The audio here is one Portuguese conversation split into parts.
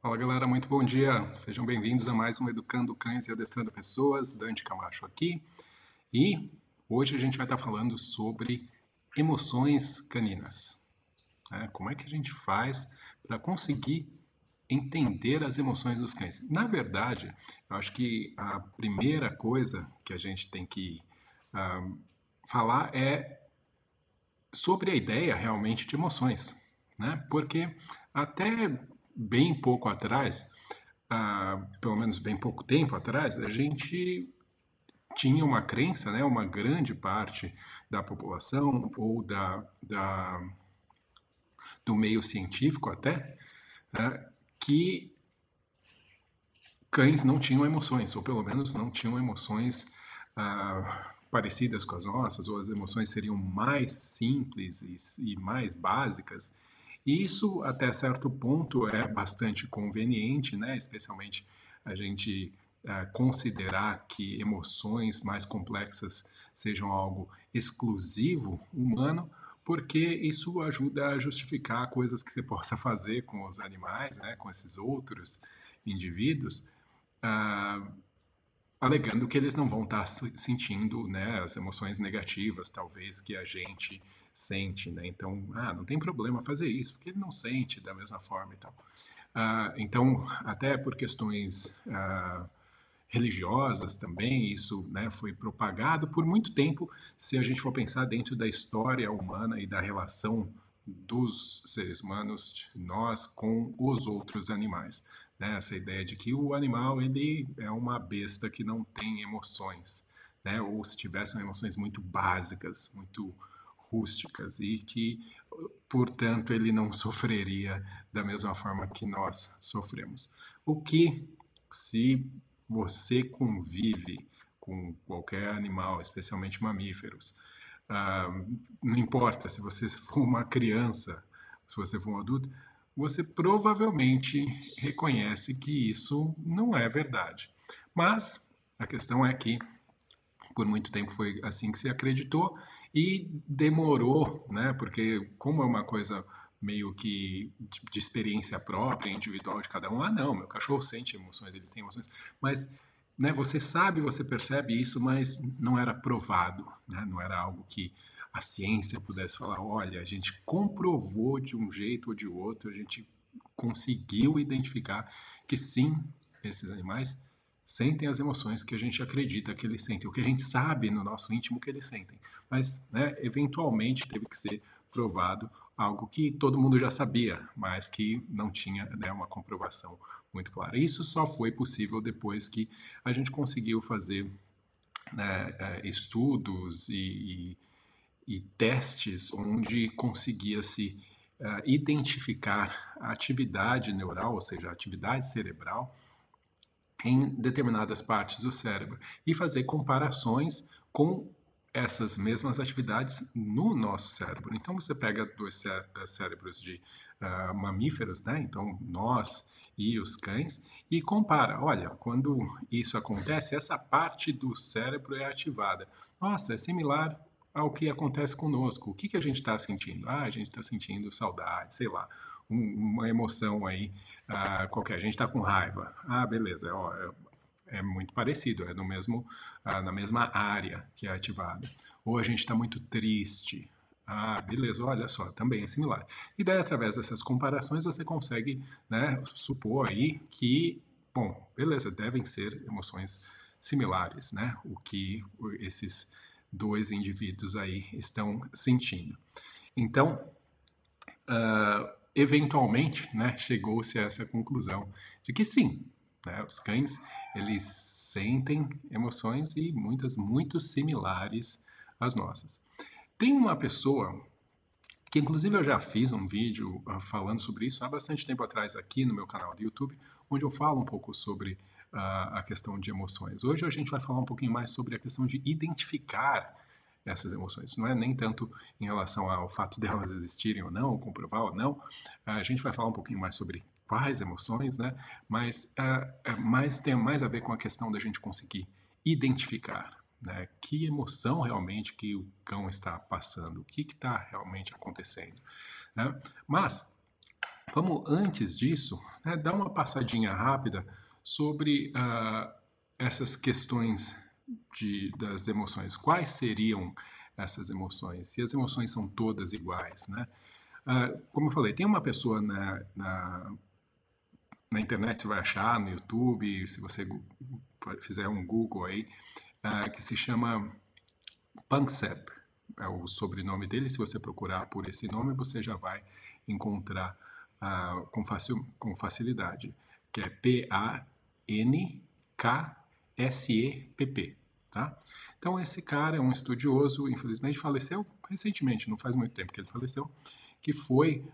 Fala galera, muito bom dia. Sejam bem-vindos a mais um Educando Cães e Adestrando Pessoas. Dante Camacho aqui. E hoje a gente vai estar falando sobre emoções caninas. É, como é que a gente faz para conseguir entender as emoções dos cães? Na verdade, eu acho que a primeira coisa que a gente tem que falar é sobre a ideia realmente de emoções. Né? Porque até bem pouco atrás, ah, pelo menos bem pouco tempo atrás, a gente tinha uma crença, né, uma grande parte da população ou da, da do meio científico até, né, que cães não tinham emoções, ou pelo menos não tinham emoções ah, parecidas com as nossas, ou as emoções seriam mais simples e, e mais básicas isso, até certo ponto, é bastante conveniente, né? especialmente a gente é, considerar que emoções mais complexas sejam algo exclusivo humano, porque isso ajuda a justificar coisas que você possa fazer com os animais, né? com esses outros indivíduos, uh, alegando que eles não vão estar sentindo né, as emoções negativas, talvez, que a gente sente, né? Então, ah, não tem problema fazer isso, porque ele não sente da mesma forma e tal. Ah, então, até por questões ah, religiosas também, isso né, foi propagado por muito tempo, se a gente for pensar dentro da história humana e da relação dos seres humanos, nós com os outros animais. Né? Essa ideia de que o animal ele é uma besta que não tem emoções, né? ou se tivessem emoções muito básicas, muito rústicas e que, portanto, ele não sofreria da mesma forma que nós sofremos. O que, se você convive com qualquer animal, especialmente mamíferos, uh, não importa se você for uma criança, se você for um adulto, você provavelmente reconhece que isso não é verdade. Mas a questão é que por muito tempo foi assim que se acreditou e demorou, né? Porque como é uma coisa meio que de, experiência própria, individual de cada um, ah, não, meu cachorro sente emoções, ele tem emoções, mas né, você sabe, você percebe isso, mas não era provado, né? Não era algo que a ciência pudesse falar, olha, a gente comprovou de um jeito ou de outro, a gente conseguiu identificar que sim, esses animais sentem as emoções que a gente acredita que eles sentem, o que a gente sabe no nosso íntimo que eles sentem. Mas, né, eventualmente, teve que ser provado algo que todo mundo já sabia, mas que não tinha né, uma comprovação muito clara. Isso só foi possível depois que a gente conseguiu fazer né, é, estudos e, e, e, testes onde conseguia-se uh, identificar a atividade neural, ou seja, a atividade cerebral, em determinadas partes do cérebro e fazer comparações com essas mesmas atividades no nosso cérebro. Então você pega dois cérebros de uh, mamíferos, né? Então nós e os cães e compara. Olha, quando isso acontece, essa parte do cérebro é ativada. Nossa, é similar ao que acontece conosco. O que, que a gente está sentindo? Ah, a gente está sentindo saudade, sei lá um, uma emoção aí uh, qualquer. A gente está com raiva. Ah, beleza, ó, é, é, muito parecido, é no mesmo, uh, na mesma área que é ativada. Ou a gente está muito triste. Ah, beleza, olha só, também é similar. E daí, através dessas comparações, você consegue né, supor aí que, bom, beleza, devem ser emoções similares, né? O que esses dois indivíduos aí estão sentindo. Então, uh, eventualmente, né, chegou-se a essa conclusão de que sim, né, os cães eles sentem emoções e muitas muito similares às nossas. Tem uma pessoa que inclusive eu já fiz um vídeo uh, falando sobre isso há bastante tempo atrás aqui no meu canal do YouTube, onde eu falo um pouco sobre a questão de emoções. Hoje a gente vai falar um pouquinho mais sobre a questão de identificar essas emoções. Não é nem tanto em relação ao fato delas existirem ou não, comprovar ou não. A gente vai falar um pouquinho mais sobre quais emoções, né? Mas, uh, mais tem mais a ver com a questão da gente conseguir identificar. né? Que emoção realmente que o cão está passando? O que está realmente acontecendo? Né? Mas vamos antes disso né, dar uma passadinha rápida sobre uh, essas questões de, das emoções. Quais seriam essas emoções? Se as emoções são todas iguais, né? Uh, como eu falei, tem uma pessoa na, na, na, internet, você vai achar no YouTube, se você fizer um Google aí, uh, que se chama Pansep, é o sobrenome dele. Se você procurar por esse nome, você já vai encontrar uh, com, facil, com facilidade, que é P-A-N-K-S-E-P-P. Tá? Então, esse cara é um estudioso, infelizmente faleceu recentemente, não faz muito tempo que ele faleceu, que foi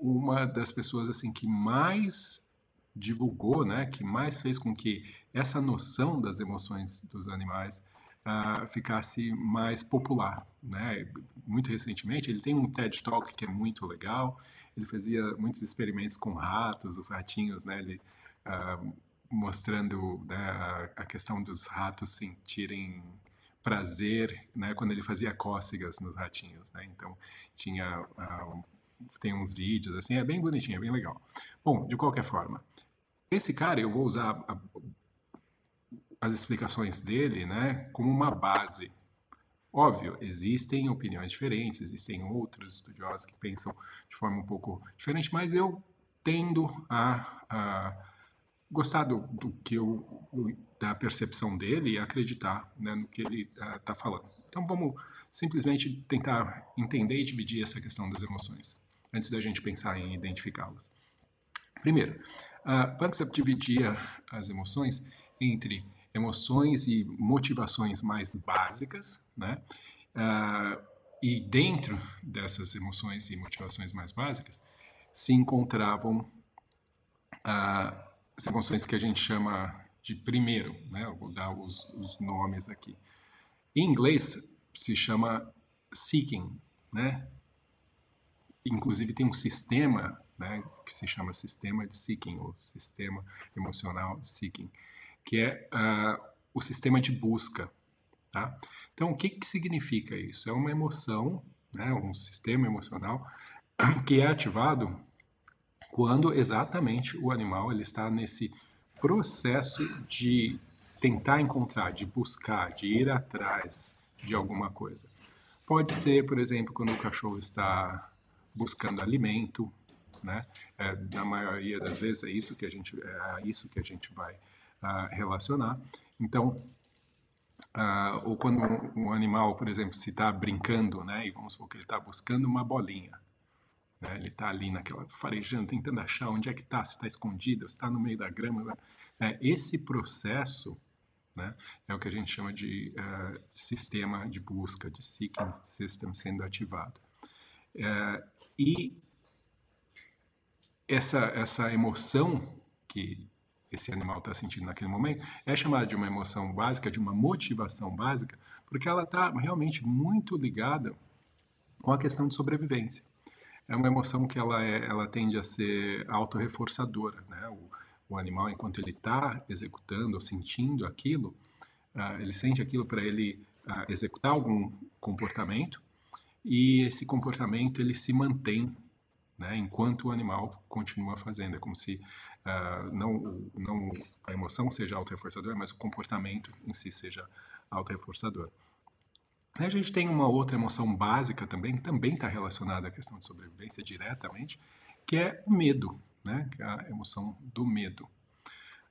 uma das pessoas assim que mais divulgou, né, que mais fez com que essa noção das emoções dos animais uh, ficasse mais popular, né? Muito recentemente ele tem um TED Talk que é muito legal. Ele fazia muitos experimentos com ratos, os ratinhos, né? Ele uh, mostrando né, a, questão dos ratos sentirem prazer, né, quando ele fazia cócegas nos ratinhos, né? Então tinha uh, tem uns vídeos assim, é bem bonitinho, é bem legal. Bom, de qualquer forma, esse cara eu vou usar a, as explicações dele, né, como uma base. Óbvio, existem opiniões diferentes, existem outros estudiosos que pensam de forma um pouco diferente, mas eu tendo a, a gostar do, do, que eu da percepção dele e acreditar né, no que ele está uh, falando. Então vamos simplesmente tentar entender e dividir essa questão das emoções antes da gente pensar em identificá-las. Primeiro, uh, Panksepp dividia as emoções entre emoções e motivações mais básicas, né? Uh, e dentro dessas emoções e motivações mais básicas se encontravam uh, as emoções que a gente chama de primeiro, né? Eu vou dar os, os nomes aqui. Em inglês se chama seeking, né? Inclusive tem um sistema, né, que se chama sistema de seeking ou sistema emocional seeking, que é uh, o sistema de busca. Tá? Então, o que, que significa isso? É uma emoção, né, um sistema emocional que é ativado quando exatamente o animal ele está nesse processo de tentar encontrar, de buscar, de ir atrás de alguma coisa. Pode ser, por exemplo, quando o cachorro está buscando alimento, né? É, na maioria das vezes é isso que a gente é a isso que a gente vai uh, relacionar. Então, uh, ou quando um, um, animal, por exemplo, se está brincando, né, e vamos supor que ele está buscando uma bolinha, né, ele está ali naquela farejando, tentando achar onde é que está, se está escondido, se está no meio da grama. Né? É, esse processo né, é o que a gente chama de uh, sistema de busca, de seeking system sendo ativado. Uh, e essa, essa emoção que esse animal está sentindo naquele momento, é chamada de uma emoção básica, de uma motivação básica, porque ela está realmente muito ligada com a questão de sobrevivência. É uma emoção que ela, é, ela tende a ser autorreforçadora. Né? O, o animal, enquanto ele está executando ou sentindo aquilo, uh, ele sente aquilo para ele uh, executar algum comportamento e esse comportamento ele se mantém né, enquanto o animal continua fazendo. É como se uh, não, não a emoção seja auto-reforçadora, mas o comportamento em si seja auto-reforçador. A gente tem uma outra emoção básica também, que também está relacionada à questão de sobrevivência diretamente, que é o medo, né? que é a emoção do medo.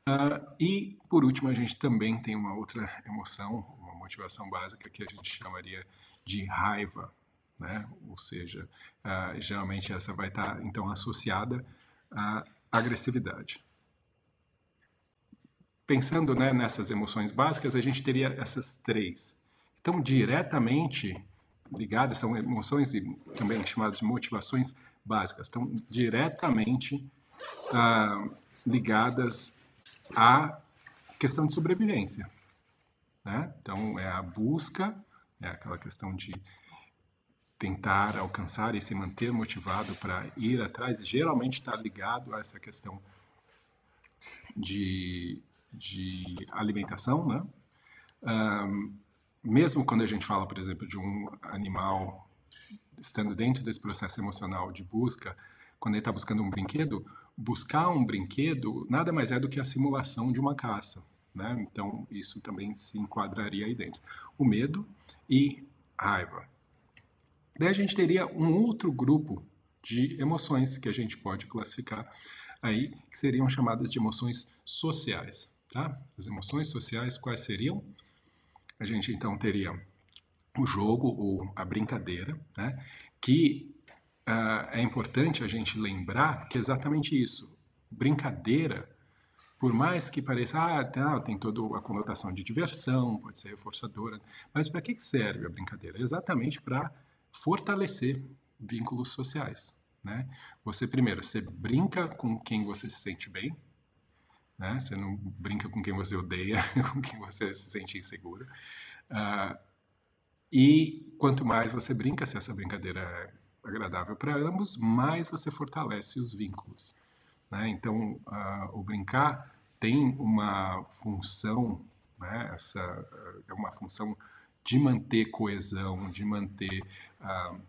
Uh, e, por último, a gente também tem uma outra emoção, uma motivação básica que a gente chamaria de raiva, né? Ou seja, uh, geralmente essa vai estar então associada à agressividade. Pensando né, nessas emoções básicas, a gente teria essas três. Estão diretamente ligadas, são emoções também chamadas de motivações básicas, estão diretamente uh, ligadas à questão de sobrevivência. Né? Então, é a busca, é aquela questão de tentar alcançar e se manter motivado para ir atrás, geralmente está ligado a essa questão de, de alimentação, né? Um, mesmo quando a gente fala, por exemplo, de um animal estando dentro desse processo emocional de busca, quando ele está buscando um brinquedo, buscar um brinquedo nada mais é do que a simulação de uma caça. Né? Então, isso também se enquadraria aí dentro. O medo e raiva. Daí a gente teria um outro grupo de emoções que a gente pode classificar aí, que seriam chamadas de emoções sociais. Tá? As emoções sociais, quais seriam? A gente então teria o jogo ou a brincadeira, né? que uh, é importante a gente lembrar que é exatamente isso. Brincadeira, por mais que pareça, ah, tem toda a conotação de diversão, pode ser reforçadora, mas para que serve a brincadeira? Exatamente para fortalecer vínculos sociais. Né? Você, primeiro, você brinca com quem você se sente bem, né? você não brinca com quem você odeia, com quem você se sente inseguro. Uh, e quanto mais você brinca, se essa brincadeira é agradável para ambos, mais você fortalece os vínculos. Né? Então, uh, o brincar tem uma função, né? essa é uma função de manter coesão, de manter uh,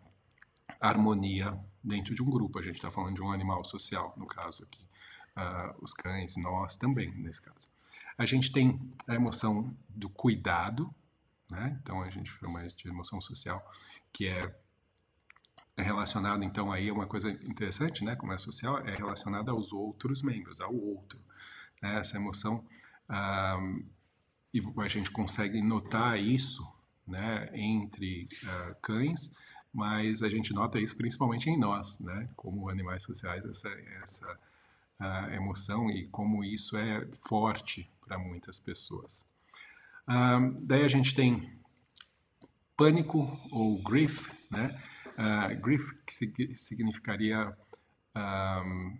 harmonia dentro de um grupo. A gente está falando de um animal social, no caso aqui. Uh, os cães, nós também, nesse caso. A gente tem a emoção do cuidado, né? Então a gente chama isso de emoção social, que é relacionado então aí é uma coisa interessante, né? Como é social, é relacionada aos outros membros, ao outro. Né? Essa emoção um, e a gente consegue notar isso, né? Entre uh, cães, mas a gente nota isso principalmente em nós, né? Como animais sociais, essa essa uh, emoção e como isso é forte para muitas pessoas. Um, daí a gente tem pânico ou grief, né? Uh, grief que significaria um,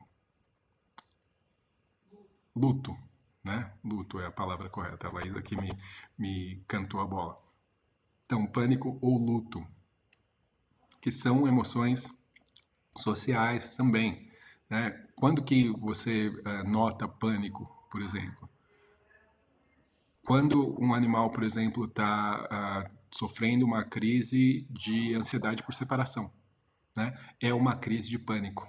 luto, né? Luto é a palavra correta. A Laís aqui me, me cantou a bola. Então, pânico ou luto, que são emoções sociais também. Né? Quando que você uh, nota pânico, por exemplo? Quando um animal, por exemplo, está uh, ah, sofrendo uma crise de ansiedade por separação, né? é uma crise de pânico.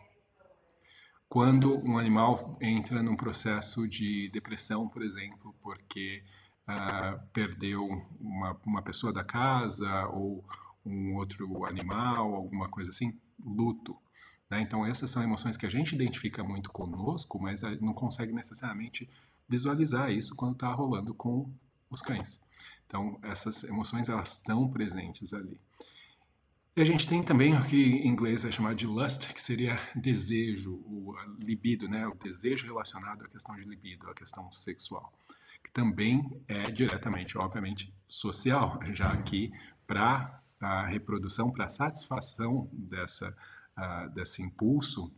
Quando um animal entra num processo de depressão, por exemplo, porque uh, perdeu uma, uma pessoa da casa ou um outro animal, alguma coisa assim, luto. Né? Então, essas são emoções que a gente identifica muito conosco, mas não consegue necessariamente visualizar isso quando está rolando com os cães. Então, essas emoções elas estão presentes ali. E a gente tem também o que em inglês é chamado de lust, que seria desejo, o libido, né? o desejo relacionado à questão de libido, à questão sexual, que também é diretamente, obviamente, social, já que para a reprodução, para a satisfação dessa, desse impulso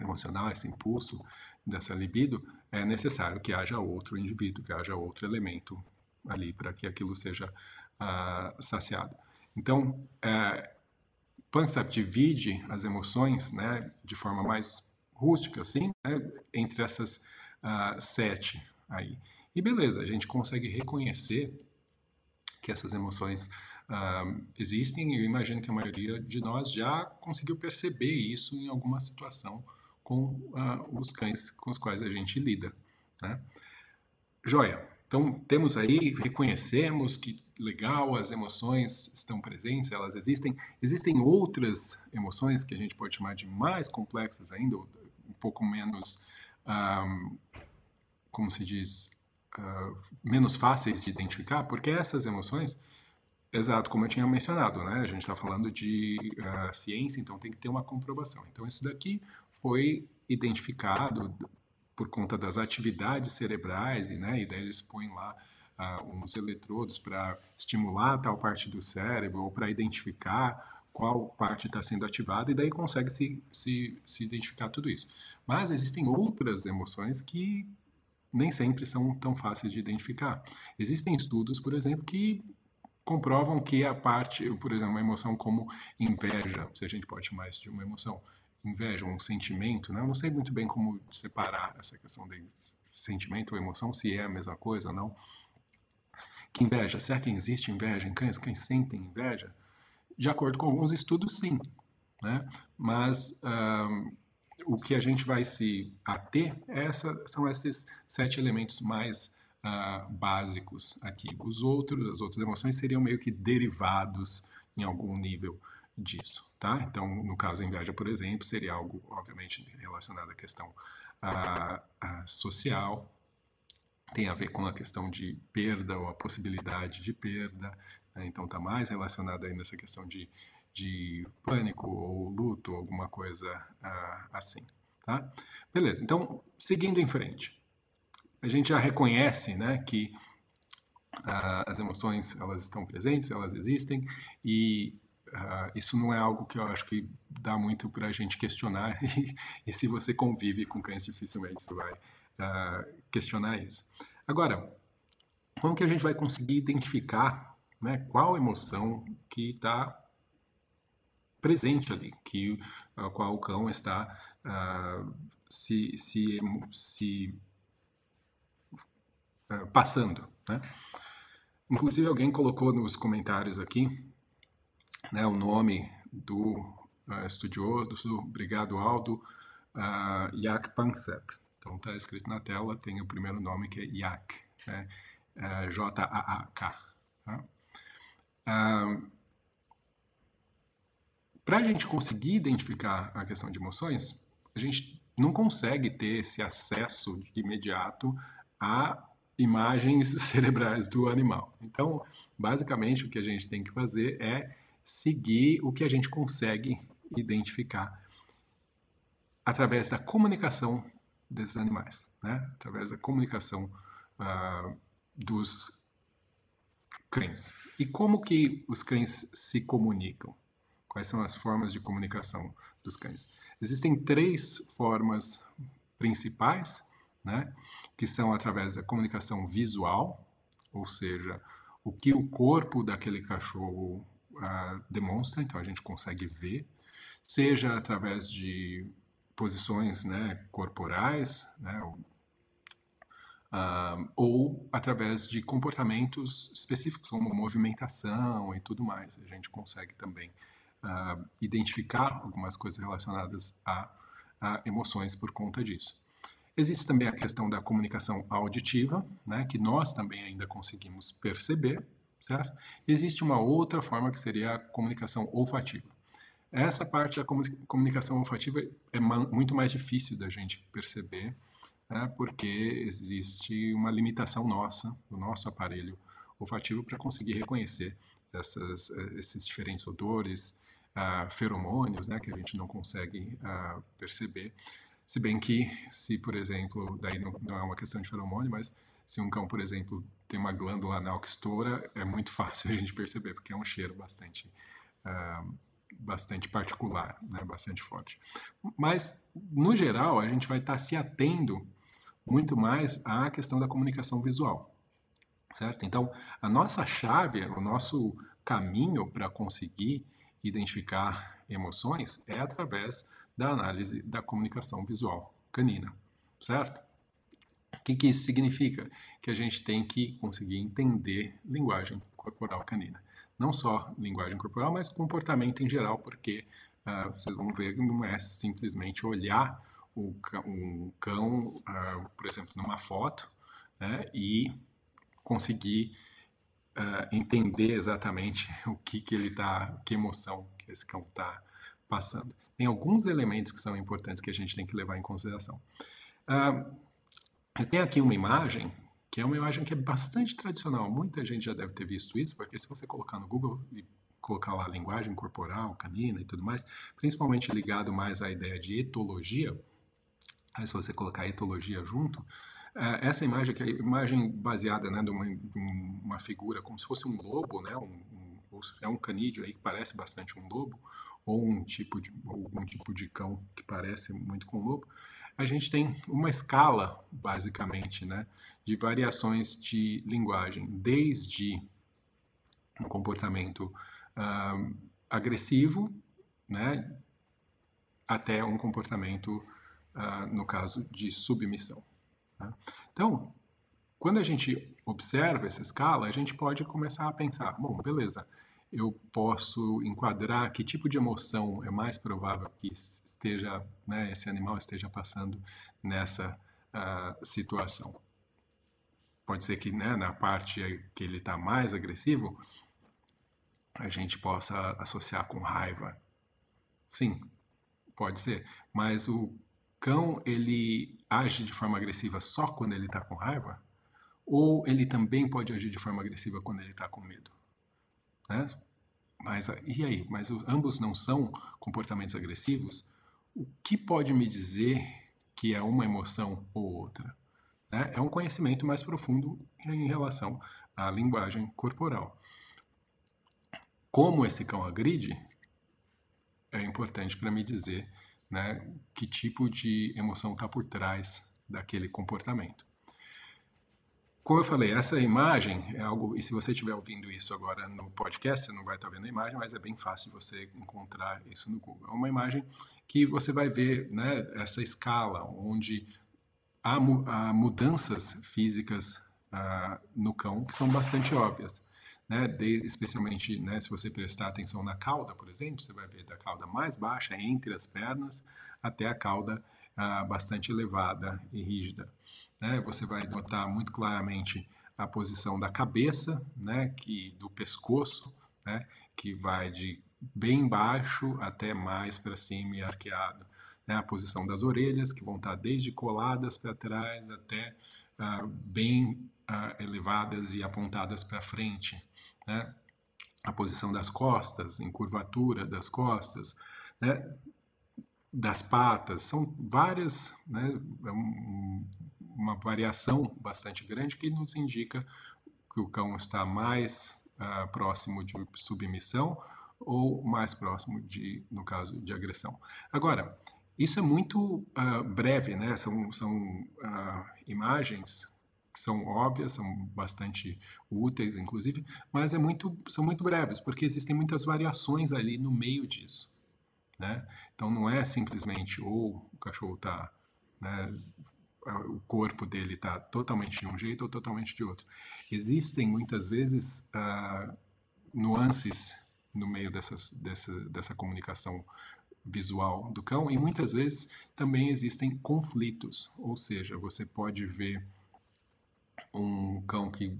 emocional, esse impulso dessa libido, é necessário que haja outro indivíduo, que haja outro elemento ali para que aquilo seja uh, saciado. Então, é, Panksepp divide as emoções né, de forma mais rústica, assim, né, entre essas uh, sete aí. E beleza, a gente consegue reconhecer que essas emoções uh, existem e eu imagino que a maioria de nós já conseguiu perceber isso em alguma situação com uh, os cães com os quais a gente lida. Né? Joia. Então, temos aí, reconhecemos que legal, as emoções estão presentes, elas existem. Existem outras emoções que a gente pode chamar de mais complexas ainda, um pouco menos, um, como se diz, uh, menos fáceis de identificar, porque essas emoções, exato, como eu tinha mencionado, né? A gente está falando de uh, ciência, então tem que ter uma comprovação. Então, isso daqui foi identificado por conta das atividades cerebrais, e, né, e daí eles põem lá uh, uns eletrodos para estimular tal parte do cérebro ou para identificar qual parte está sendo ativada e daí consegue se, se, se identificar tudo isso. Mas existem outras emoções que nem sempre são tão fáceis de identificar. Existem estudos, por exemplo, que comprovam que a parte, por exemplo, uma emoção como inveja, se a gente pode chamar isso de uma emoção, inveja, um sentimento, né? Eu não sei muito bem como separar essa questão de sentimento ou emoção, se é a mesma coisa ou não. Que inveja? Será que existe inveja em cães? Cães sentem inveja? De acordo com alguns estudos, sim. Né? Mas o que a gente vai se ater é essa, são esses sete elementos mais uh, básicos aqui. Os outros, as outras emoções seriam meio que derivados em algum nível disso, tá? Então, no caso inveja, por exemplo, seria algo, obviamente, relacionado à questão uh, uh, social, tem a ver com a questão de perda ou a possibilidade de perda, né? então está mais relacionado aí nessa questão de, de pânico ou luto, alguma coisa assim, tá? Beleza, então, seguindo em frente a gente já reconhece né, que uh, as emoções elas estão presentes, elas existem e uh, isso não é algo que eu acho que dá muito para a gente questionar e, e, se você convive com cães dificilmente você vai uh, questionar isso. Agora, como que a gente vai conseguir identificar né, qual emoção que está presente ali, que qual o cão está se, se, se passando. Né? Inclusive, alguém colocou nos comentários aqui né, o nome do uh, estudioso, obrigado Aldo, uh, Jaak Pansep. Então, está escrito na tela, tem o primeiro nome que é Jaak, né? uh, J-A-A-K. Tá? Uh, Para a gente conseguir identificar a questão de emoções, a gente não consegue ter esse acesso imediato a imagens cerebrais do animal. Então, basicamente, o que a gente tem que fazer é seguir o que a gente consegue identificar através da comunicação desses animais, né? através da comunicação uh, dos cães. E como que os cães se comunicam? Quais são as formas de comunicação dos cães? Existem três formas principais né? que são através da comunicação visual, ou seja, o que o corpo daquele cachorro uh, demonstra, então a gente consegue ver, seja através de posições né, corporais, né, uh, ou através de comportamentos específicos, como movimentação e tudo mais. A gente consegue também uh, identificar algumas coisas relacionadas a, a emoções por conta disso. Existe também a questão da comunicação auditiva, né, que nós também ainda conseguimos perceber, certo? Existe uma outra forma que seria a comunicação olfativa. Essa parte da comunicação olfativa é muito mais difícil da gente perceber, né, porque existe uma limitação nossa, do nosso aparelho olfativo, para conseguir reconhecer essas, esses diferentes odores, uh, feromônios, né, que a gente não consegue uh, perceber. Se bem que, se por exemplo, daí não, não, é uma questão de feromônio, mas se um cão, por exemplo, tem uma glândula anal que estoura, é muito fácil a gente perceber, porque é um cheiro bastante, uh, bastante particular, né, bastante forte. Mas, no geral, a gente vai estar se atendo muito mais à questão da comunicação visual, certo? Então, a nossa chave, o nosso caminho para conseguir identificar emoções é através da análise da comunicação visual canina, certo? O que, que isso significa? Que a gente tem que conseguir entender linguagem corporal canina. Não só linguagem corporal, mas comportamento em geral, porque uh, vocês vão ver que não é simplesmente olhar o cão, um cão uh, por exemplo, numa foto, né, e conseguir uh, entender exatamente o que, que ele está, que emoção que esse cão está passando. Tem alguns elementos que são importantes que a gente tem que levar em consideração. Uh, eu tenho aqui uma imagem, que é uma imagem que é bastante tradicional. Muita gente já deve ter visto isso, porque se você colocar no Google e colocar lá linguagem corporal, canina e tudo mais, principalmente ligado mais à ideia de etologia, aí se você colocar etologia junto, uh, essa imagem, que é a imagem baseada né, de, uma, uma figura como se fosse um lobo, né, um, um, é um canídeo aí que parece bastante um lobo, ou um tipo de algum tipo de cão que parece muito com lobo, a gente tem uma escala basicamente, né, de variações de linguagem, desde um comportamento uh, agressivo, né, até um comportamento, uh, no caso de submissão. Tá? Então, Quando a gente observa essa escala, a gente pode começar a pensar, bom, beleza, eu posso enquadrar que tipo de emoção é mais provável que esteja, né, esse animal esteja passando nessa uh, situação. Pode ser que né, na parte que ele está mais agressivo, a gente possa associar com raiva. Sim, pode ser. Mas o cão, ele age de forma agressiva só quando ele está com raiva? Ou ele também pode agir de forma agressiva quando ele está com medo? Né? Mas e aí? Mas os, ambos não são comportamentos agressivos? O que pode me dizer que é uma emoção ou outra? Né? É um conhecimento mais profundo em relação à linguagem corporal. Como esse cão agride, é importante para me dizer né, que tipo de emoção está por trás daquele comportamento. Como eu falei, essa imagem é algo, e se você estiver ouvindo isso agora no podcast, você não vai estar vendo a imagem, mas é bem fácil você encontrar isso no Google. É uma imagem que você vai ver né, essa escala, onde há, há mudanças físicas uh, no cão que são bastante óbvias. Né, de, especialmente né, se você prestar atenção na cauda, por exemplo, você vai ver da cauda mais baixa entre as pernas até a cauda uh, bastante elevada e rígida. Né? Você vai notar muito claramente a posição da cabeça, né? que do pescoço, né? que vai de bem baixo até mais para cima e arqueado. Né? A posição das orelhas, que vão estar desde coladas para trás até uh, bem uh, elevadas e apontadas para frente. Né? A posição das costas, em curvatura das costas, né? das patas, são várias, né? É uma variação bastante grande que nos indica que o cão está mais uh, próximo de submissão ou mais próximo de, no caso, de agressão. Agora, isso é muito uh, breve, né? São, são uh, imagens que são óbvias, são bastante úteis, inclusive, mas é muito, são muito breves, porque existem muitas variações ali no meio disso. Né? Então não é simplesmente ou o cachorro está né, o corpo dele está totalmente de um jeito ou totalmente de outro. Existem muitas vezes uh, nuances no meio dessas, dessa, dessa comunicação visual do cão e muitas vezes também existem conflitos, ou seja, você pode ver um cão que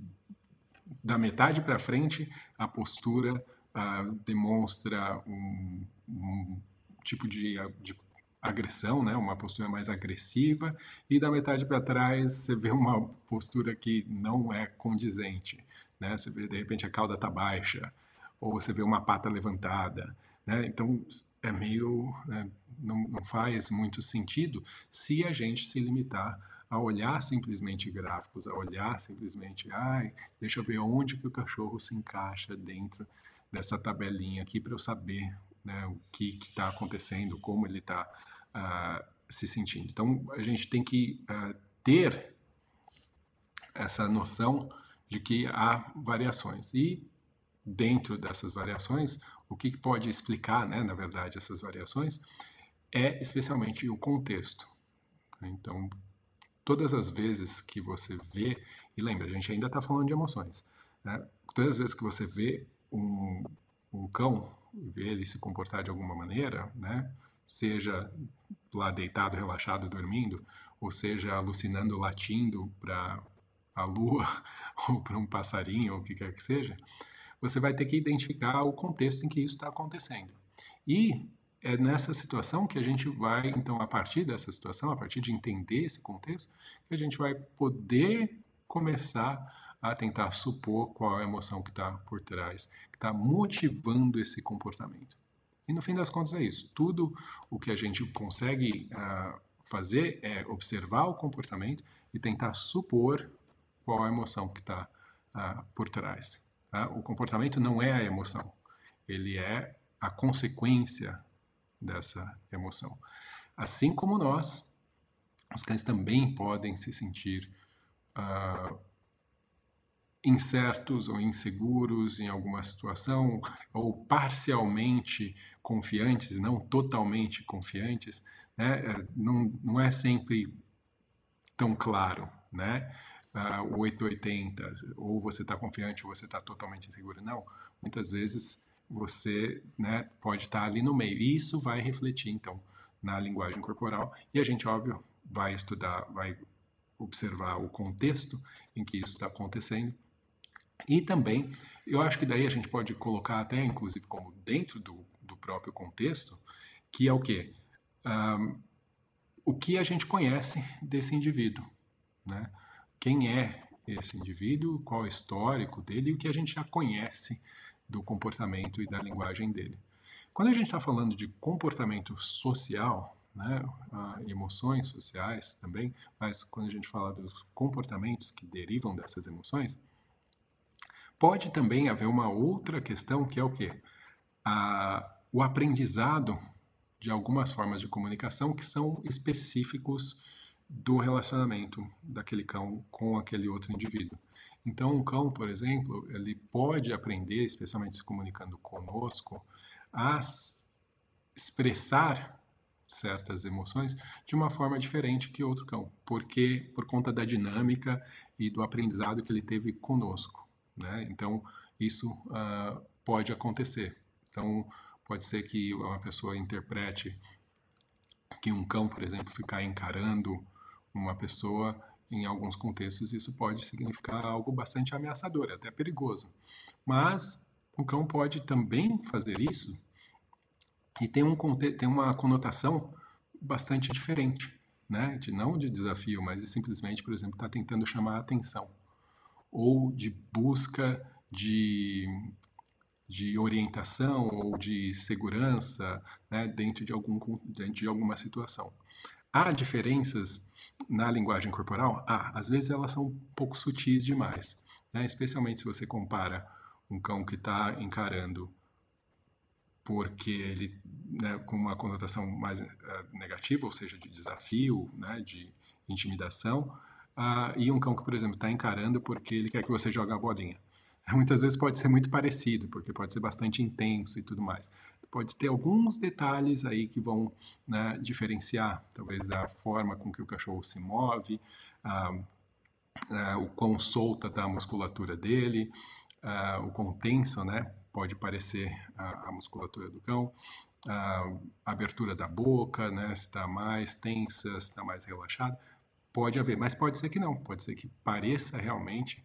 da metade para frente a postura uh, demonstra um, um tipo de, de agressão, né? uma postura mais agressiva, e da metade para trás você vê uma postura que não é condizente. Né? Você vê, de repente, a cauda está baixa, ou você vê uma pata levantada. Né? Então, é meio. Né? Não, não faz muito sentido se a gente se limitar a olhar simplesmente gráficos, a olhar simplesmente, ai, deixa eu ver onde que o cachorro se encaixa dentro dessa tabelinha aqui para eu saber né, o que está acontecendo, como ele está uh, se sentindo. Então, a gente tem que uh, ter essa noção de que há variações. E dentro dessas variações, o que pode explicar, né, na verdade, essas variações é especialmente o contexto. Então, todas as vezes que você vê, e lembra, a gente ainda está falando de emoções, né? todas as vezes que você vê um, um cão, vê ele se comportar de alguma maneira, né? Seja lá deitado, relaxado, dormindo, ou seja, alucinando, latindo para a lua ou para um passarinho ou o que quer que seja, você vai ter que identificar o contexto em que isso está acontecendo. E é nessa situação que a gente vai, então, a partir dessa situação, a partir de entender esse contexto, que a gente vai poder começar a tentar supor qual é a emoção que está por trás, que está motivando esse comportamento. E no fim das contas é isso. Tudo o que a gente consegue uh, fazer é observar o comportamento e tentar supor qual a emoção que está uh, ah, por trás. Tá? O comportamento não é a emoção, ele é a consequência dessa emoção. Assim como nós, os cães também podem se sentir uh, incertos ou inseguros em alguma situação, ou parcialmente confiantes, não totalmente confiantes, né? É, não, não é sempre tão claro, né? uh, o 880, ou você está confiante ou você está totalmente inseguro. Não, muitas vezes você né, pode estar tá ali no meio. E isso vai refletir, então, na linguagem corporal. E a gente, óbvio, vai estudar, vai observar o contexto em que isso está acontecendo. E também, eu acho que daí a gente pode colocar até, inclusive, como dentro do, do próprio contexto, que é o quê? Um, o que a gente conhece desse indivíduo, né? Quem é esse indivíduo, qual é o histórico dele e o que a gente já conhece do comportamento e da linguagem dele. Quando a gente está falando de comportamento social, né, emoções sociais também, mas quando a gente fala dos comportamentos que derivam dessas emoções, pode também haver uma outra questão que é o quê? o aprendizado de algumas formas de comunicação que são específicos do relacionamento daquele cão com aquele outro indivíduo. Então, um cão, por exemplo, ele pode aprender, especialmente se comunicando conosco, a expressar certas emoções de uma forma diferente que outro cão, porque por conta da dinâmica e do aprendizado que ele teve conosco, né? Então isso uh, pode acontecer. Então pode ser que uma pessoa interprete que um cão, por exemplo, ficar encarando uma pessoa em alguns contextos isso pode significar algo bastante ameaçador, até perigoso. Mas o cão pode também fazer isso e tem, um, tem uma conotação bastante diferente, né? De, não de desafio, mas simplesmente, por exemplo, estar tá tentando chamar a atenção ou de busca de, de orientação ou de segurança né, dentro, de algum, dentro de alguma situação. Há diferenças na linguagem corporal? Ah, às vezes elas são um pouco sutis demais, né? especialmente se você compara um cão que está encarando porque ele né, com uma conotação mais uh, negativa, ou seja, de desafio, né, de intimidação, uh, e um cão que, por exemplo, está encarando porque ele quer que você jogue a bolinha. Muitas vezes pode ser muito parecido, porque pode ser bastante intenso e tudo mais. Pode ter alguns detalhes aí que vão né, diferenciar, talvez, a forma com que o cachorro se move, uh, o quão solta está a musculatura dele, o quão tenso, né, pode parecer a, a musculatura do cão, a abertura da boca, né, se está mais tensa, se está mais relaxada, pode haver, mas pode ser que não, pode ser que pareça realmente,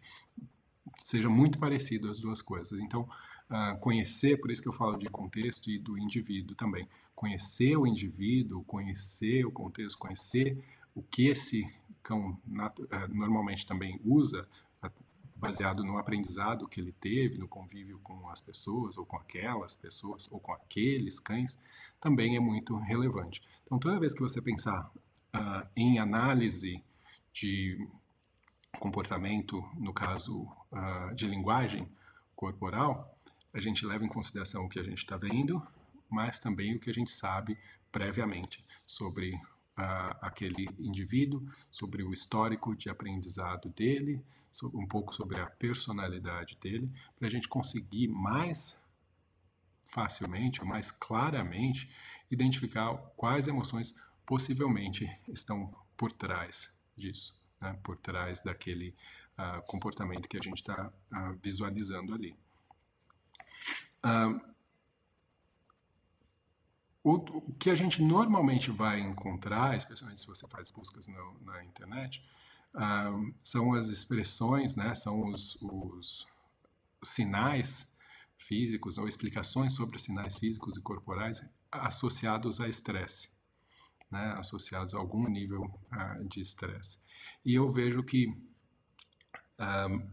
seja muito parecido as duas coisas. Então, uh, conhecer, por isso que eu falo de contexto e do indivíduo também, conhecer o indivíduo, conhecer o contexto, conhecer o que esse cão uh, normalmente também usa baseado no aprendizado que ele teve, no convívio com as pessoas, ou com aquelas pessoas, ou com aqueles cães, também é muito relevante. Então, toda vez que você pensar uh, em análise de comportamento, no caso uh, de linguagem corporal, a gente leva em consideração o que a gente está vendo, mas também o que a gente sabe previamente sobre aquele indivíduo, sobre o histórico de aprendizado dele, um pouco sobre a personalidade dele, para a gente conseguir mais facilmente, ou mais claramente, identificar quais emoções possivelmente estão por trás disso, né? por trás daquele uh, comportamento que a gente está uh, visualizando ali. Uh, o, que a gente normalmente vai encontrar, especialmente se você faz buscas no, na internet, são as expressões, né, são os, os, sinais físicos ou explicações sobre sinais físicos e corporais associados a estresse, né, associados a algum nível uh, de estresse. E eu vejo que uh,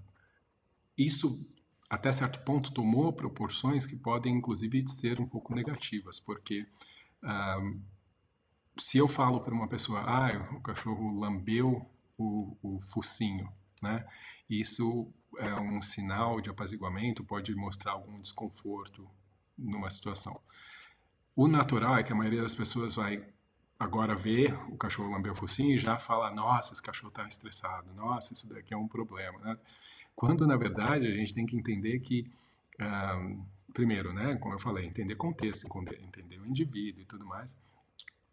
isso até certo ponto tomou proporções que podem inclusive ser um pouco negativas, porque um, se eu falo para uma pessoa, ah, o cachorro lambeu o, o focinho, né? Isso é um sinal de apaziguamento, pode mostrar algum desconforto numa situação. O natural é que a maioria das pessoas vai agora ver o cachorro lamber o focinho e já fala, nossa, esse cachorro está estressado, nossa, isso daqui é um problema, né? Quando, na verdade, a gente tem que entender que, um, primeiro, né, como eu falei, entender contexto, entender o indivíduo e tudo mais,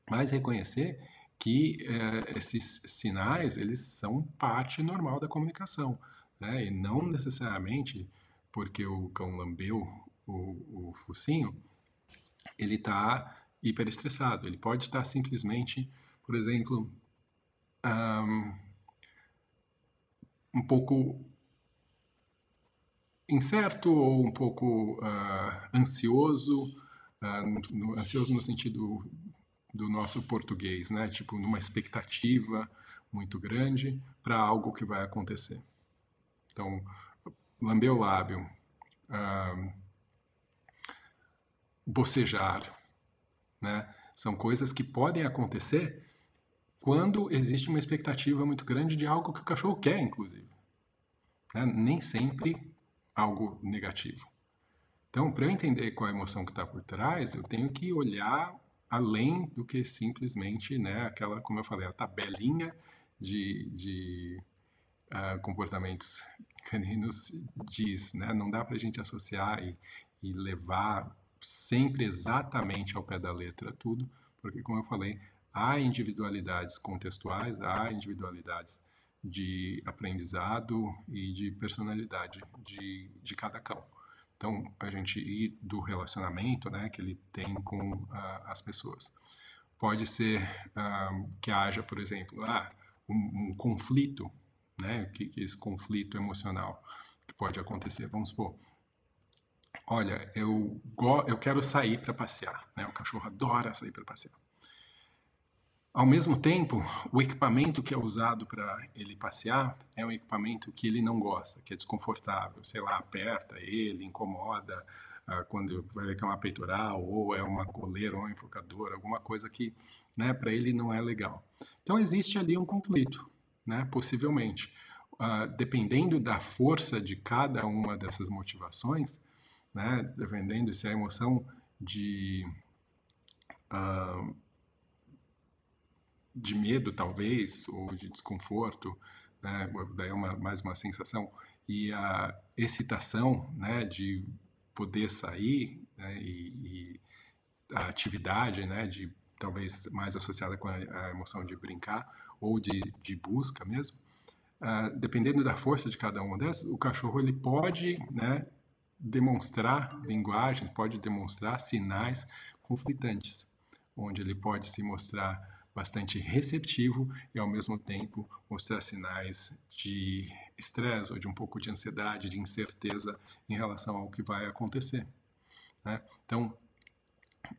mas reconhecer que é, esses sinais eles são parte normal da comunicação, né? E não necessariamente porque o cão lambeu o, o focinho, ele está hiperestressado. Ele pode estar simplesmente, por exemplo, um, um pouco incerto ou um pouco uh, ansioso, uh, no, ansioso no sentido do nosso português, né? Tipo, numa expectativa muito grande para algo que vai acontecer. Então, lamber o lábio, uh, bocejar, né? São coisas que podem acontecer quando existe uma expectativa muito grande de algo que o cachorro quer, inclusive. Né? Nem sempre algo negativo. Então, para eu entender qual a emoção que está por trás, eu tenho que olhar além do que simplesmente né, aquela, como eu falei, a tabelinha de, de uh, comportamentos caninos diz. Né? Não dá para a gente associar e, e levar sempre exatamente ao pé da letra tudo, porque, como eu falei, há individualidades contextuais, há individualidades de aprendizado e de personalidade de, de cada cão. Então, a gente ir do relacionamento né, que ele tem com uh, as pessoas. Pode ser uh, que haja, por exemplo, ah, um, um conflito, né, que, que esse conflito emocional que pode acontecer. Vamos supor, olha, eu, eu quero sair para passear. Né? O cachorro adora sair para passear. Ao mesmo tempo, o equipamento que é usado para ele passear é um equipamento que ele não gosta, que é desconfortável. Sei lá, aperta ele, incomoda ah, quando vai ver que é uma peitoral, ou é uma coleira, ou um enfocador, alguma coisa que né, para ele não é legal. Então existe ali um conflito, né, possivelmente. Uh, dependendo da força de cada uma dessas motivações, né, dependendo se é a emoção de. Uh, de medo, talvez, ou de desconforto, né? daí é uma, mais uma sensação, e a excitação né, de poder sair né, e, e, a atividade né, de talvez mais associada com a, a emoção de brincar ou de, de busca mesmo, uh, dependendo da força de cada uma dessas, o cachorro ele pode né, demonstrar linguagem, pode demonstrar sinais conflitantes, onde ele pode se mostrar bastante receptivo e ao mesmo tempo mostrar sinais de estresse ou de um pouco de ansiedade, de incerteza em relação ao que vai acontecer. Né? Então,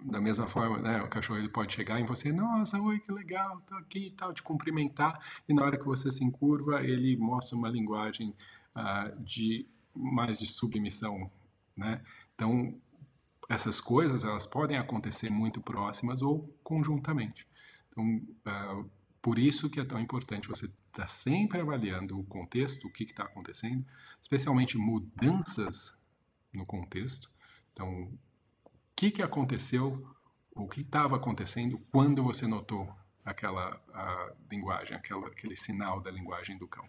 da mesma forma, né, o cachorro ele pode chegar em você, nossa, oi, que legal, tô aqui e tal, te cumprimentar, e na hora que você se encurva, ele mostra uma linguagem uh, de mais de submissão, né? Então, essas coisas, elas podem acontecer muito próximas ou conjuntamente. Então, uh, por isso que é tão importante você estar tá sempre avaliando o contexto, o que está acontecendo, especialmente mudanças no contexto. Então, o que, que aconteceu, o que estava acontecendo quando você notou aquela linguagem, aquela, aquele sinal da linguagem do cão.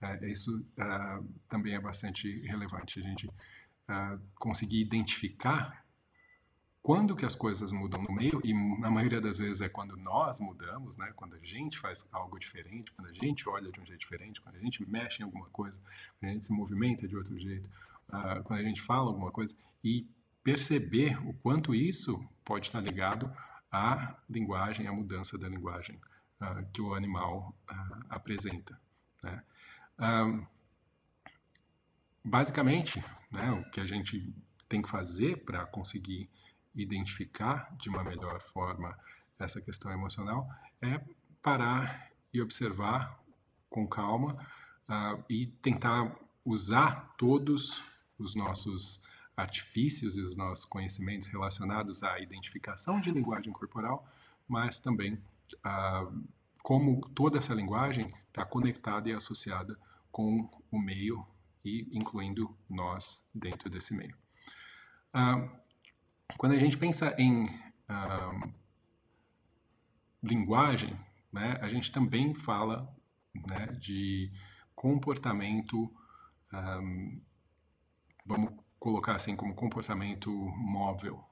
É, isso uh, também é bastante relevante, a gente uh, conseguir identificar quando que as coisas mudam no meio, e na maioria das vezes é quando nós mudamos, né? quando a gente faz algo diferente, quando a gente olha de um jeito diferente, quando a gente mexe em alguma coisa, quando a gente se movimenta de outro jeito, uh, quando a gente fala alguma coisa, e perceber o quanto isso pode estar ligado à linguagem, à mudança da linguagem uh, que o animal uh, apresenta. Né? Basicamente, né, o que a gente tem que fazer para conseguir identificar de uma melhor forma essa questão emocional é parar e observar com calma uh, e tentar usar todos os nossos artifícios e os nossos conhecimentos relacionados à identificação de linguagem corporal, mas também uh, como toda essa linguagem está conectada e associada com o meio e incluindo nós dentro desse meio. Uh, quando a gente pensa em uh, linguagem, né, a gente também fala né, de comportamento, um, vamos colocar assim como comportamento móvel,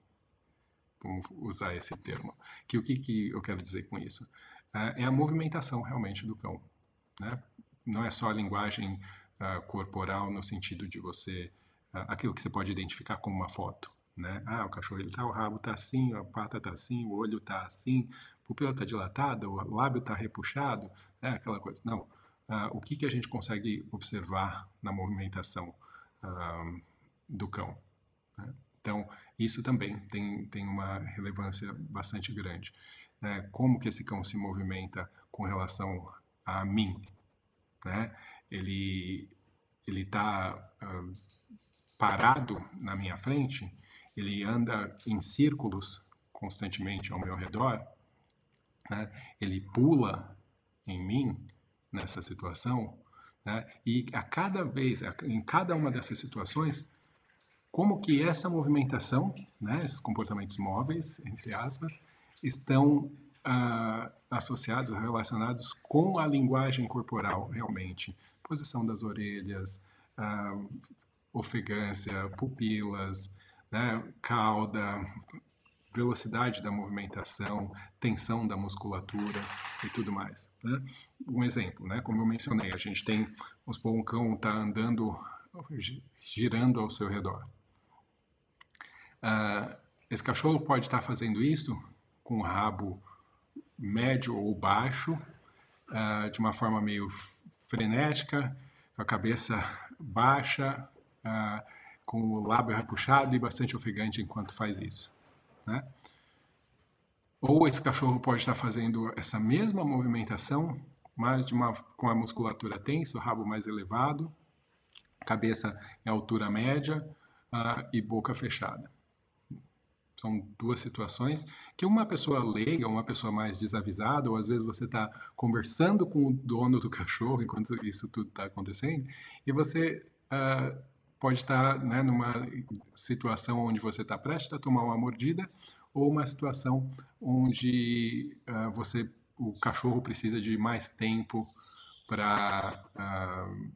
vamos usar esse termo. Que o que, que eu quero dizer com isso? é a movimentação realmente do cão. Né? Não é só a linguagem uh, corporal no sentido de você, uh, aquilo que você pode identificar como uma foto. Né? Ah, o cachorro ele tá, o rabo tá assim, a pata tá assim, o olho tá assim, a pupila tá dilatada, o lábio tá repuxado, né? aquela coisa. Não. Uh, o que, que a gente consegue observar na movimentação do cão? Né? Então, isso também tem, tem uma relevância bastante grande. Né? Como que esse cão se movimenta com relação a mim? Né? Ele ele está uh, parado na minha frente, ele anda em círculos constantemente ao meu redor, né? ele pula em mim nessa situação, né? e a cada vez, em cada uma dessas situações, como que essa movimentação, né, esses comportamentos móveis, entre aspas, estão uh, associados, relacionados com a linguagem corporal, realmente. Posição das orelhas, uh, ofegância, pupilas, né, cauda, velocidade da movimentação, tensão da musculatura e tudo mais. Né? Um exemplo, né, como eu mencionei, a gente tem, vamos supor, um cão está andando, girando ao seu redor. Uh, esse cachorro pode estar fazendo isso com o rabo médio ou baixo, uh, de uma forma meio frenética, com a cabeça baixa, uh, com o lábio repuxado e bastante ofegante enquanto faz isso. Né? Ou esse cachorro pode estar fazendo essa mesma movimentação, mas de uma, com a musculatura tensa, o rabo mais elevado, cabeça em altura média uh, e boca fechada. São duas situações que uma pessoa leiga, uma pessoa mais desavisada, ou às vezes você está conversando com o dono do cachorro enquanto isso tudo está acontecendo, e você uh, pode estar tá, né, numa situação onde você está prestes a tomar uma mordida, ou uma situação onde uh, você, o cachorro precisa de mais tempo para uh,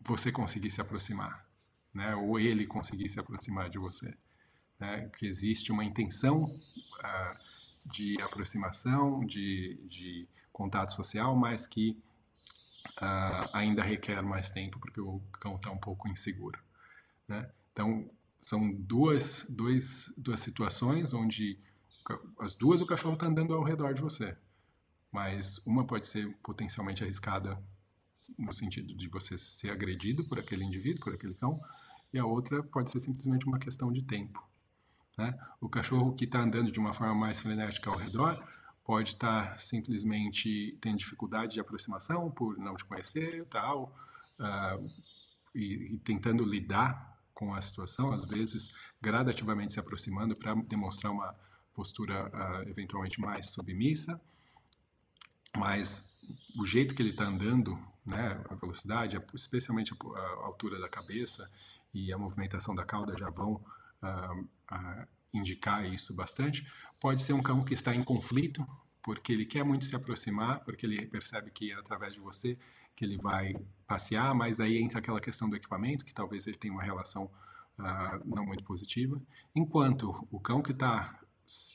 você conseguir se aproximar, né, ou ele conseguir se aproximar de você né, que existe uma intenção uh, de aproximação, de, de, contato social, mas que uh, ainda requer mais tempo porque o cão está um pouco inseguro. Né? Então, são duas, duas, duas situações onde as duas o cachorro está andando ao redor de você, mas uma pode ser potencialmente arriscada no sentido de você ser agredido por aquele indivíduo, por aquele cão, e a outra pode ser simplesmente uma questão de tempo. Né? O cachorro que está andando de uma forma mais frenética ao redor pode estar tá simplesmente tendo dificuldade de aproximação por não te conhecer tal, uh, e, e tentando lidar com a situação, às vezes gradativamente se aproximando para demonstrar uma postura uh, eventualmente mais submissa, mas o jeito que ele está andando, né, a velocidade, especialmente a, altura da cabeça e a movimentação da cauda já vão uh, indicar isso bastante. Pode ser um cão que está em conflito, porque ele quer muito se aproximar, porque ele percebe que é através de você que ele vai passear, mas aí entra aquela questão do equipamento, que talvez ele tenha uma relação uh, não muito positiva. Enquanto o cão que está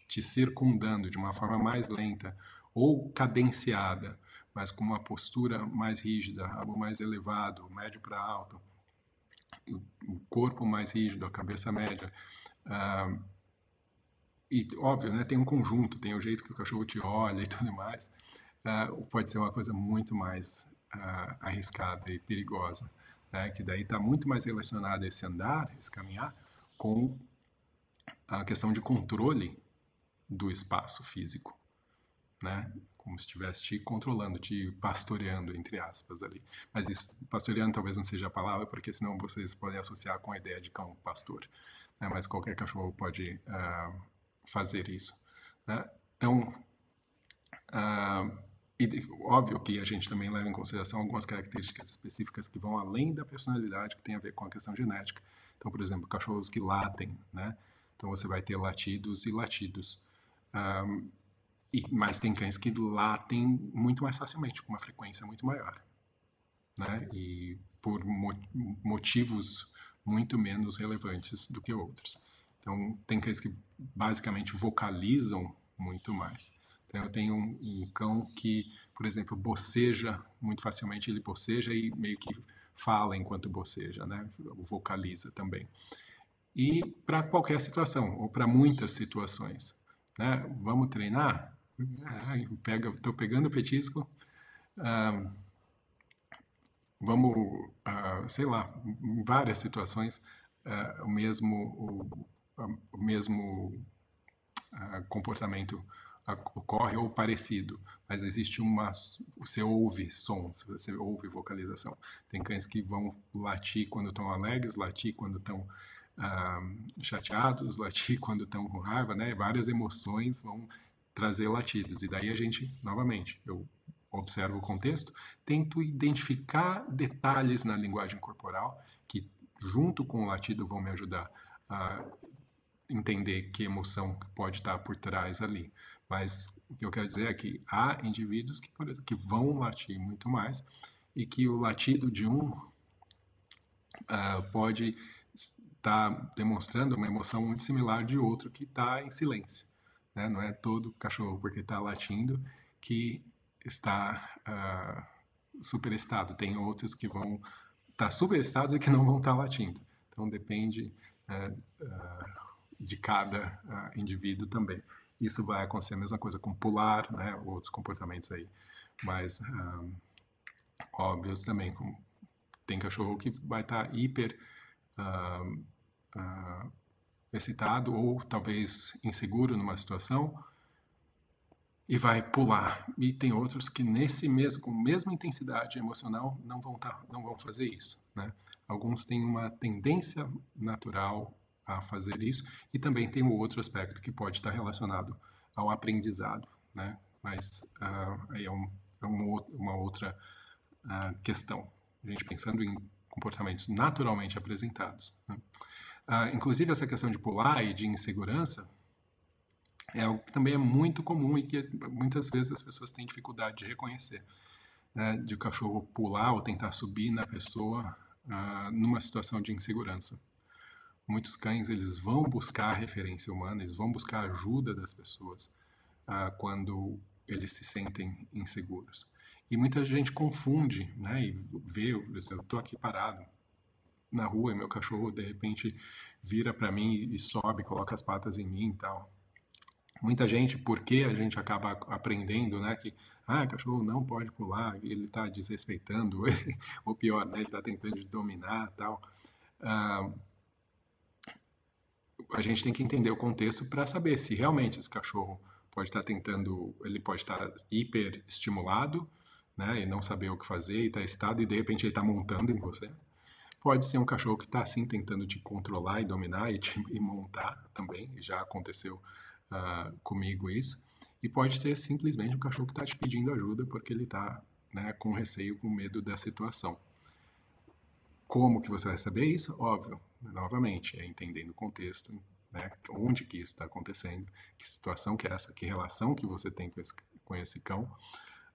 te circundando de uma forma mais lenta ou cadenciada, mas com uma postura mais rígida, algo mais elevado, médio para alto, o corpo mais rígido, a cabeça média, e óbvio, né, tem um conjunto, tem o jeito que o cachorro te olha e tudo mais, uh, pode ser uma coisa muito mais uh, arriscada e perigosa, né, que daí está muito mais relacionado esse andar, esse caminhar, com a questão de controle do espaço físico, né, como se estivesse te controlando, te pastoreando, entre aspas, ali. Mas isso, pastoreando talvez não seja a palavra, porque senão vocês podem associar com a ideia de cão pastor. Né? Mas qualquer cachorro pode uh, fazer isso. Né? Então, uh, e, óbvio que a gente também leva em consideração algumas características específicas que vão além da personalidade, que tem a ver com a questão genética. Então, por exemplo, cachorros que latem, né? Então você vai ter latidos e latidos. Um, e, mas tem cães que latem muito mais facilmente, com uma frequência muito maior. Né? E por mo motivos muito menos relevantes do que outros. Então, tem cães que basicamente vocalizam muito mais. Então, eu tenho um, um cão que, por exemplo, boceja muito facilmente, ele boceja e meio que fala enquanto boceja, né? vocaliza também. E para qualquer situação, ou para muitas situações. Né? Vamos treinar? Pega, estou pegando o petisco. Vamos, ah, sei lá, em várias situações, ah, o mesmo, o, o mesmo comportamento ocorre ou parecido, mas existe uma. Você ouve sons, você ouve vocalização. Tem cães que vão latir quando estão alegres, latir quando estão ah, chateados, latir quando estão com raiva, né? Várias emoções vão trazer latidos. E daí a gente, novamente, eu observo o contexto, tento identificar detalhes na linguagem corporal que, junto com o latido, vão me ajudar a entender que emoção pode estar por trás ali. Mas o que eu quero dizer é que há indivíduos que, por exemplo, que vão latir muito mais e que o latido de um uh, pode estar demonstrando uma emoção muito similar de outro que está em silêncio. Né? Não é todo cachorro porque está latindo que está uh, superestado. Tem outros que vão estar tá superestados e que não vão estar tá latindo. Então depende uh, uh, de cada indivíduo também. Isso vai acontecer a mesma coisa com pular, né, outros comportamentos aí mais um, óbvios também. Tem cachorro que vai estar tá hiper excitado ou talvez inseguro numa situação e vai pular. E tem outros que nesse mesmo com mesma intensidade emocional não vão tá, não vão fazer isso, né? Alguns têm uma tendência natural a fazer isso. E também tem o outro aspecto que pode estar relacionado ao aprendizado, né? Mas uh, aí é, um, é uma, uma outra uh, questão. A gente pensando em comportamentos naturalmente apresentados. Né? Uh, inclusive essa questão de pular e de insegurança é algo que também é muito comum e que muitas vezes as pessoas têm dificuldade de reconhecer. Né? De o cachorro pular ou tentar subir na pessoa numa situação de insegurança. Muitos cães eles vão buscar referência humana, eles vão buscar ajuda das pessoas ah, quando eles se sentem inseguros. E muita gente confunde, né? E vê, eu estou aqui parado na rua e meu cachorro de repente vira para mim e sobe, coloca as patas em mim e tal. Muita gente, porque a gente acaba aprendendo, né, que ah, cachorro não pode pular, ele está desrespeitando, ou pior, né, ele está tentando dominar tal. Uh, a gente tem que entender o contexto para saber se realmente esse cachorro pode estar tá tentando, ele pode estar tá hiper estimulado, né, e não saber o que fazer, e está excitado, e de repente ele está montando em você. Pode ser um cachorro que está assim tentando te controlar e dominar e, te, e montar também, já aconteceu uh, comigo isso. E pode ser simplesmente um cachorro que está te pedindo ajuda porque ele está né, com receio, com medo da situação. Como que você vai saber isso? Óbvio, novamente, é entendendo o contexto, né, onde que isso está acontecendo, que situação que é essa, que relação que você tem com esse, com esse cão,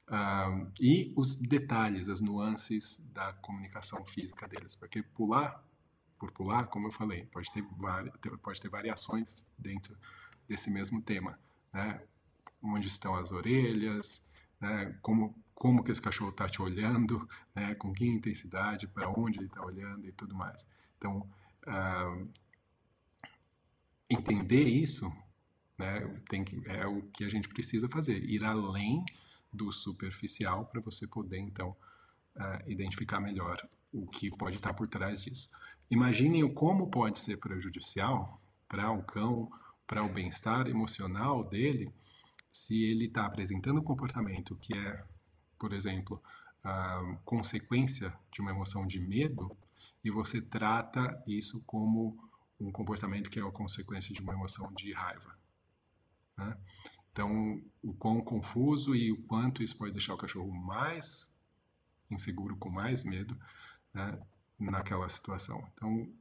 uh, e os detalhes, as nuances da comunicação física deles, porque pular, por pular, como eu falei, pode ter, pode ter variações dentro desse mesmo tema, né, onde estão as orelhas, né, como como que esse cachorro está te olhando, né, com que intensidade, para onde ele está olhando e tudo mais. Então, uh, entender isso né, tem que, é o que a gente precisa fazer, ir além do superficial para você poder, então, uh, identificar melhor o que pode estar tá por trás disso. Imaginem o como pode ser prejudicial para um cão, para o bem-estar emocional dele, se ele está apresentando um comportamento que é por exemplo, a consequência de uma emoção de medo e você trata isso como um comportamento que é a consequência de uma emoção de raiva. Né? Então, o quão confuso e o quanto isso pode deixar o cachorro mais inseguro, com mais medo né, naquela situação. Então,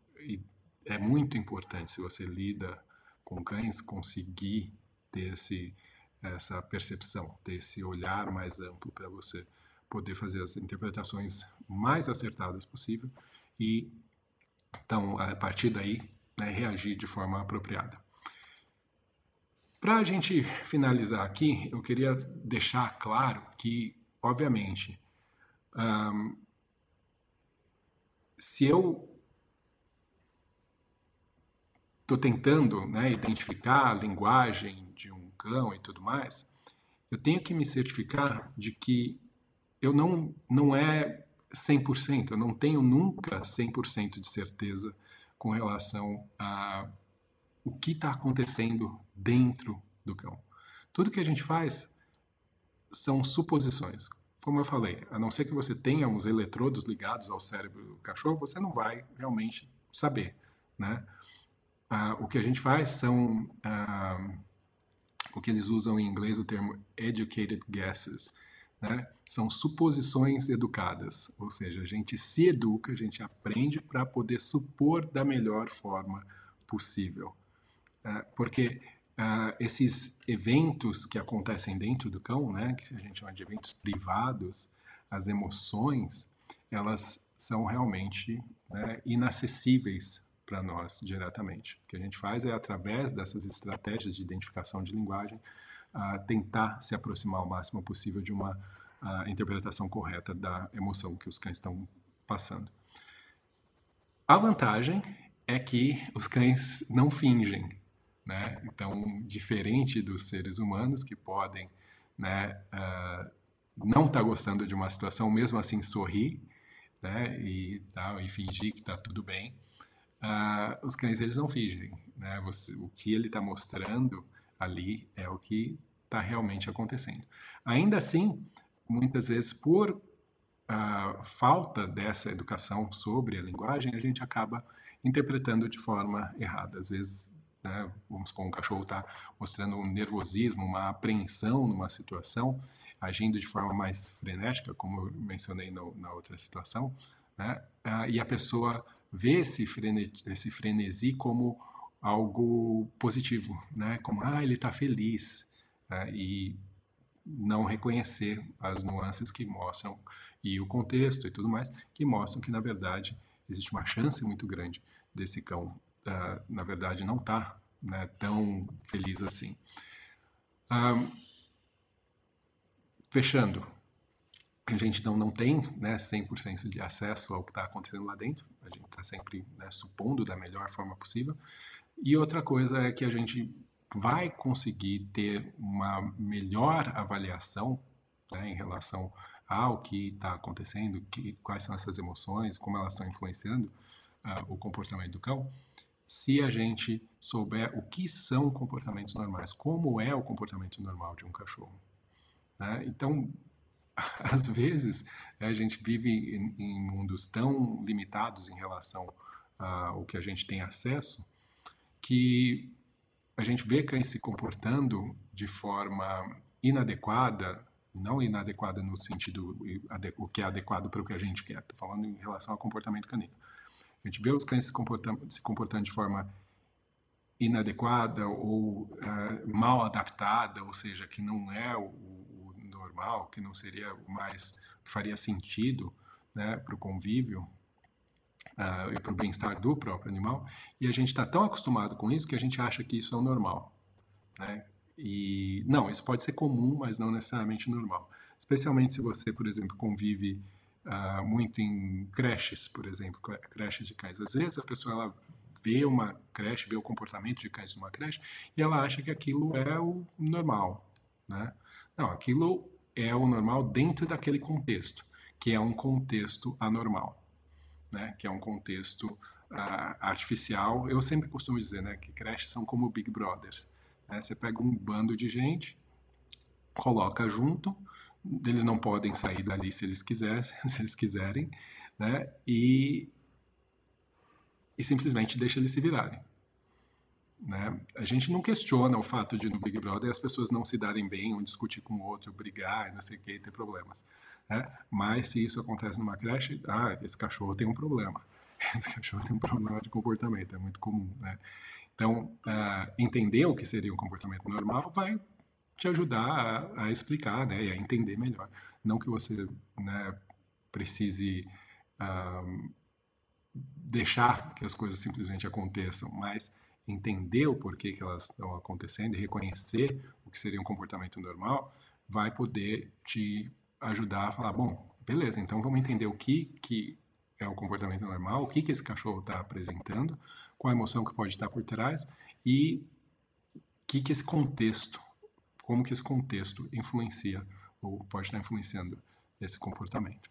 é muito importante se você lida com cães conseguir ter esse essa percepção, ter esse olhar mais amplo para você poder fazer as interpretações mais acertadas possível e então a partir daí né, reagir de forma apropriada. Para a gente finalizar aqui, eu queria deixar claro que, obviamente, um, se eu estou tentando né, identificar a linguagem de um cão e tudo mais, eu tenho que me certificar de que eu não, não é 100%, eu não tenho nunca 100% de certeza com relação a o que está acontecendo dentro do cão. Tudo que a gente faz são suposições. Como eu falei, a não ser que você tenha os eletrodos ligados ao cérebro do cachorro, você não vai realmente saber, né? Ah, o que a gente faz são ah, o que eles usam em inglês o termo educated guesses, né? São suposições educadas, ou seja, a gente se educa, a gente aprende para poder supor da melhor forma possível. É, porque uh, esses eventos que acontecem dentro do cão, né, que a gente chama de eventos privados, as emoções, elas são realmente né, inacessíveis para nós diretamente. O que a gente faz é, através dessas estratégias de identificação de linguagem, uh, tentar se aproximar o máximo possível de uma uh, interpretação correta da emoção que os cães estão passando. A vantagem é que os cães não fingem, né? Então, diferente dos seres humanos que podem né, uh, não estar tá gostando de uma situação, mesmo assim sorrir né, e, tal, e fingir que está tudo bem, uh, os cães eles não fingem. Né? Você, o que ele está mostrando ali é o que está realmente acontecendo. Ainda assim, muitas vezes, por uh, falta dessa educação sobre a linguagem, a gente acaba interpretando de forma errada. Às vezes, né? Vamos supor, um cachorro está mostrando um nervosismo, uma apreensão numa situação, agindo de forma mais frenética, como eu mencionei no, na outra situação, né? Ah, e a pessoa vê esse frenesi, esse frenesi como algo positivo, né? Como, ah, ele está feliz, né? e não reconhecer as nuances que mostram e o contexto e tudo mais que mostram que na verdade existe uma chance muito grande desse cão uh, na verdade, não está né, tão feliz assim. Um, fechando, a gente não, não tem né, 100% de acesso ao que está acontecendo lá dentro, a gente está sempre né, supondo da melhor forma possível. E outra coisa é que a gente vai conseguir ter uma melhor avaliação né, em relação ao que está acontecendo, que, quais são essas emoções, como elas estão influenciando uh, o comportamento do cão, se a gente souber o que são comportamentos normais, como é o comportamento normal de um cachorro. Né? Então, às vezes, a gente vive em, em, mundos tão limitados em relação ao que a gente tem acesso, que a gente vê cães se comportando de forma inadequada, não inadequada no sentido o que é adequado para o que a gente quer, estou falando em relação ao comportamento canino. A gente vê os cães se comportando, se comportando de forma inadequada ou uh, mal adaptada, ou seja, que não é o normal, que não seria o mais faria sentido né, para o convívio uh, e para o bem-estar do próprio animal, e a gente está tão acostumado com isso que a gente acha que isso é o normal. Né? E não, isso pode ser comum, mas não necessariamente normal. Especialmente se você, por exemplo, convive uh, muito em creches, por exemplo, creches de cães. Às vezes a pessoa ela vê uma creche, vê o comportamento de cães numa creche e ela acha que aquilo é o normal, né? Não, aquilo é o normal dentro daquele contexto, que é um contexto anormal, né? Que é um contexto uh, artificial. Eu sempre costumo dizer, né, que creches são como Big Brothers. Né? Você pega um bando de gente, coloca junto, eles não podem sair dali se eles quiserem, se eles quiserem, né? E, e simplesmente deixa eles se virarem. Né? A gente não questiona o fato de no Big Brother as pessoas não se darem bem, um discutir com o outro, brigar, não sei o que, ter problemas. Né? Mas se isso acontece numa creche, ah, esse cachorro tem um problema. Esse cachorro tem um problema de comportamento, é muito comum. Né? Então, uh, entender o que seria um comportamento normal vai te ajudar a, a explicar né, e a entender melhor. Não que você né, precise um, deixar que as coisas simplesmente aconteçam, mas entender o porquê que elas estão acontecendo e reconhecer o que seria um comportamento normal, vai poder te ajudar a falar, bom, beleza, então vamos entender o que, que é o comportamento normal, o que, que esse cachorro está apresentando, qual a emoção que pode estar por trás e o que, que esse contexto, como que esse contexto influencia ou pode estar influenciando esse comportamento.